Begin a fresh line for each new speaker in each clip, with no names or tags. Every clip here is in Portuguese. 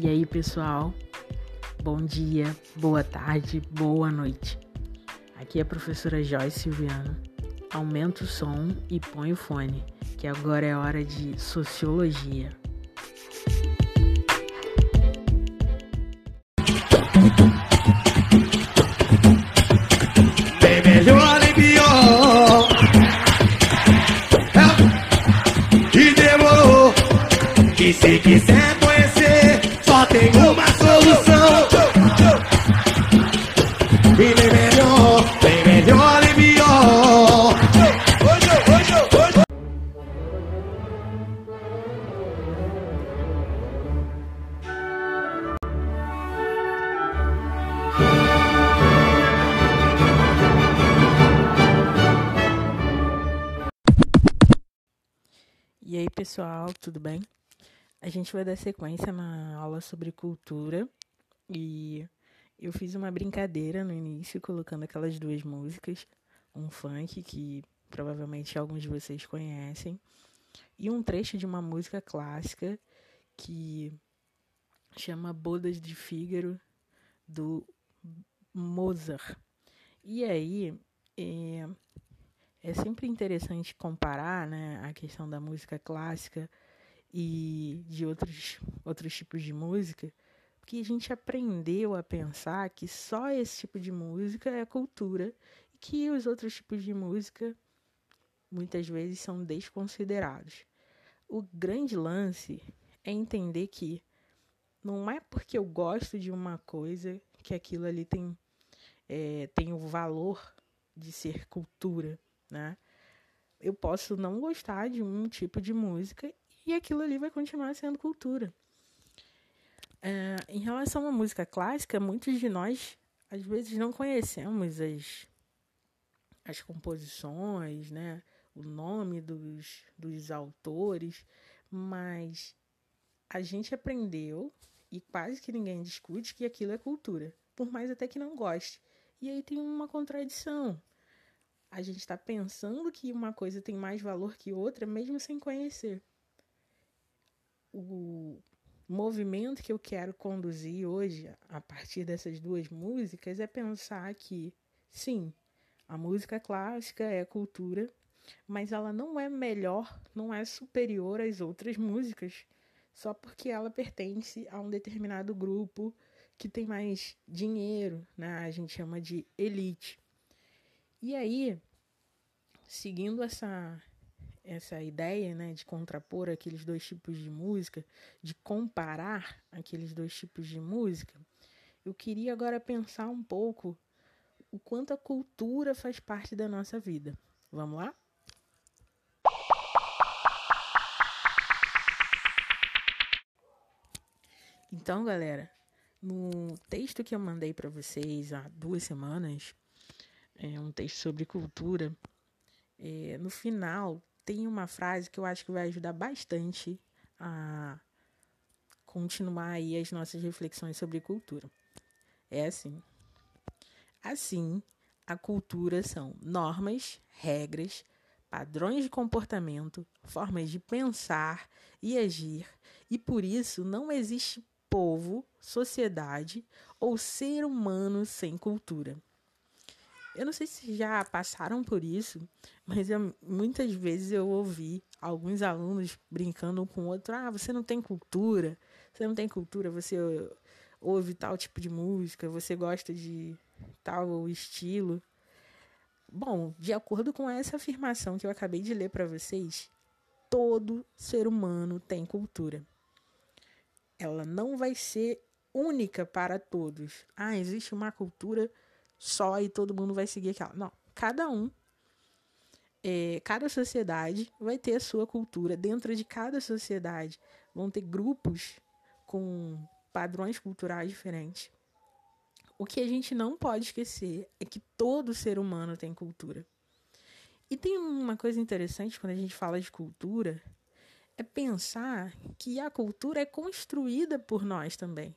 E aí, pessoal? Bom dia, boa tarde, boa noite. Aqui é a professora Joyce Silviano. Aumenta o som e põe o fone, que agora é hora de sociologia. Pessoal, tudo bem? A gente vai dar sequência na aula sobre cultura e eu fiz uma brincadeira no início colocando aquelas duas músicas, um funk que provavelmente alguns de vocês conhecem e um trecho de uma música clássica que chama Bodas de Fígaro do Mozart. E aí, é, é sempre interessante comparar né, a questão da música clássica e de outros, outros tipos de música, porque a gente aprendeu a pensar que só esse tipo de música é cultura e que os outros tipos de música muitas vezes são desconsiderados. O grande lance é entender que não é porque eu gosto de uma coisa que aquilo ali tem, é, tem o valor de ser cultura né? Eu posso não gostar de um tipo de música e aquilo ali vai continuar sendo cultura. É, em relação à música clássica, muitos de nós às vezes não conhecemos as, as composições, né? o nome dos, dos autores, mas a gente aprendeu e quase que ninguém discute que aquilo é cultura, por mais até que não goste. E aí tem uma contradição, a gente está pensando que uma coisa tem mais valor que outra, mesmo sem conhecer. O movimento que eu quero conduzir hoje, a partir dessas duas músicas, é pensar que, sim, a música clássica é cultura, mas ela não é melhor, não é superior às outras músicas, só porque ela pertence a um determinado grupo que tem mais dinheiro, né? A gente chama de elite. E aí, seguindo essa essa ideia, né, de contrapor aqueles dois tipos de música, de comparar aqueles dois tipos de música, eu queria agora pensar um pouco o quanto a cultura faz parte da nossa vida. Vamos lá? Então, galera, no texto que eu mandei para vocês há duas semanas, é um texto sobre cultura. É, no final tem uma frase que eu acho que vai ajudar bastante a continuar aí as nossas reflexões sobre cultura. É assim. Assim, a cultura são normas, regras, padrões de comportamento, formas de pensar e agir, e por isso não existe povo, sociedade ou ser humano sem cultura. Eu não sei se já passaram por isso, mas eu, muitas vezes eu ouvi alguns alunos brincando um com o outro: ah, você não tem cultura, você não tem cultura, você ouve tal tipo de música, você gosta de tal estilo. Bom, de acordo com essa afirmação que eu acabei de ler para vocês, todo ser humano tem cultura. Ela não vai ser única para todos. Ah, existe uma cultura só e todo mundo vai seguir aquela. Não, cada um, é, cada sociedade vai ter a sua cultura. Dentro de cada sociedade vão ter grupos com padrões culturais diferentes. O que a gente não pode esquecer é que todo ser humano tem cultura. E tem uma coisa interessante quando a gente fala de cultura, é pensar que a cultura é construída por nós também.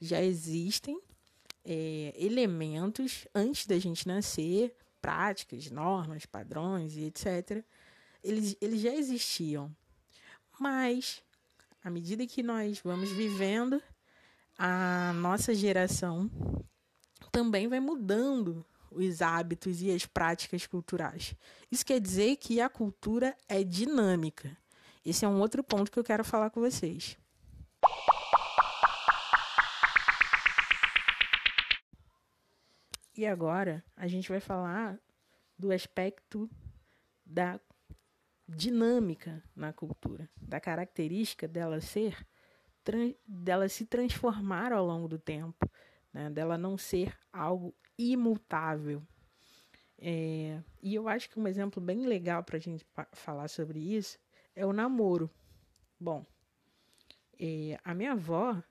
Já existem é, elementos antes da gente nascer, práticas, normas, padrões e etc. Eles, eles já existiam. Mas, à medida que nós vamos vivendo, a nossa geração também vai mudando os hábitos e as práticas culturais. Isso quer dizer que a cultura é dinâmica. Esse é um outro ponto que eu quero falar com vocês. E agora a gente vai falar do aspecto da dinâmica na cultura, da característica dela ser dela se transformar ao longo do tempo, né? dela não ser algo imutável. É, e eu acho que um exemplo bem legal para a gente falar sobre isso é o namoro. Bom, é, a minha avó,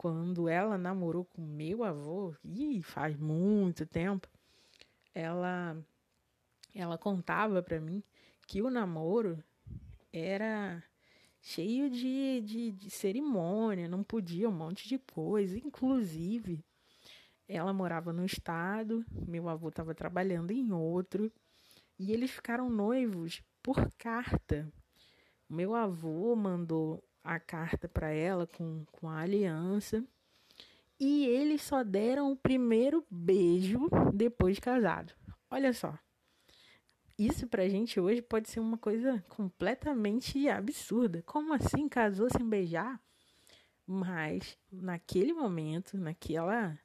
quando ela namorou com meu avô, e faz muito tempo, ela, ela contava para mim que o namoro era cheio de, de, de cerimônia, não podia um monte de coisa. Inclusive, ela morava num estado, meu avô estava trabalhando em outro, e eles ficaram noivos por carta. Meu avô mandou a carta para ela com, com a aliança. E eles só deram o primeiro beijo depois de casado. Olha só isso pra gente hoje pode ser uma coisa completamente absurda. Como assim casou sem beijar? Mas naquele momento, naquela,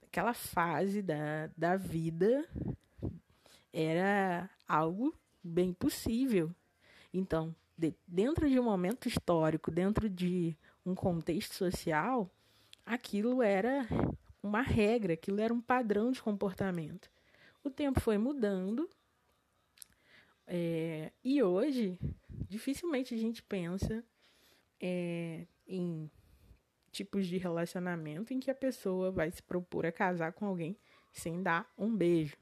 naquela fase da, da vida, era algo bem possível. Então, de, dentro de um momento histórico, dentro de um contexto social, aquilo era uma regra, aquilo era um padrão de comportamento. O tempo foi mudando é, e hoje, dificilmente a gente pensa é, em tipos de relacionamento em que a pessoa vai se propor a casar com alguém sem dar um beijo.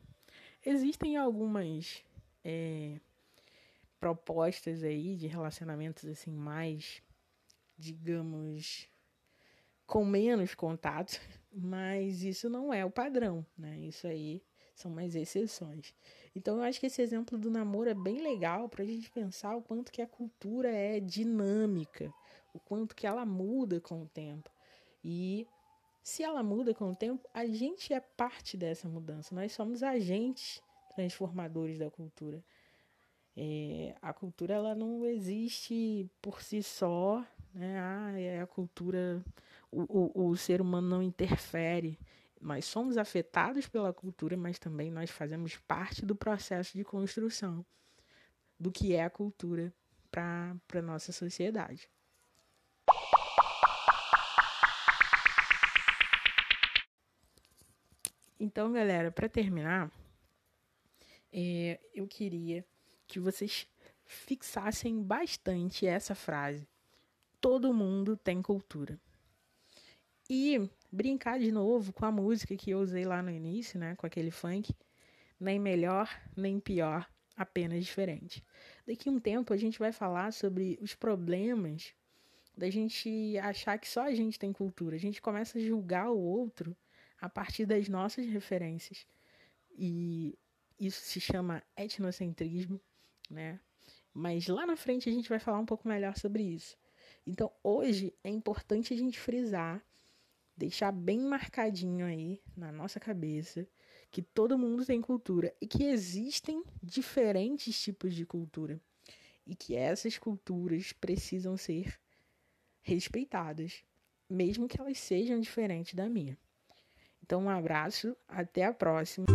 Existem algumas é, propostas aí de relacionamentos assim mais, digamos, com menos contato, mas isso não é o padrão, né? Isso aí são mais exceções. Então eu acho que esse exemplo do namoro é bem legal para a gente pensar o quanto que a cultura é dinâmica, o quanto que ela muda com o tempo. E se ela muda com o tempo, a gente é parte dessa mudança. Nós somos agentes transformadores da cultura. É, a cultura ela não existe por si só, né? Ah, é a cultura, o, o, o ser humano não interfere nós somos afetados pela cultura, mas também nós fazemos parte do processo de construção do que é a cultura para a nossa sociedade. Então, galera, para terminar, é, eu queria que vocês fixassem bastante essa frase: todo mundo tem cultura. E brincar de novo com a música que eu usei lá no início, né? Com aquele funk. Nem melhor, nem pior, apenas diferente. Daqui a um tempo a gente vai falar sobre os problemas da gente achar que só a gente tem cultura. A gente começa a julgar o outro a partir das nossas referências. E isso se chama etnocentrismo, né? Mas lá na frente a gente vai falar um pouco melhor sobre isso. Então, hoje é importante a gente frisar deixar bem marcadinho aí na nossa cabeça que todo mundo tem cultura e que existem diferentes tipos de cultura e que essas culturas precisam ser respeitadas, mesmo que elas sejam diferentes da minha. Então, um abraço, até a próxima.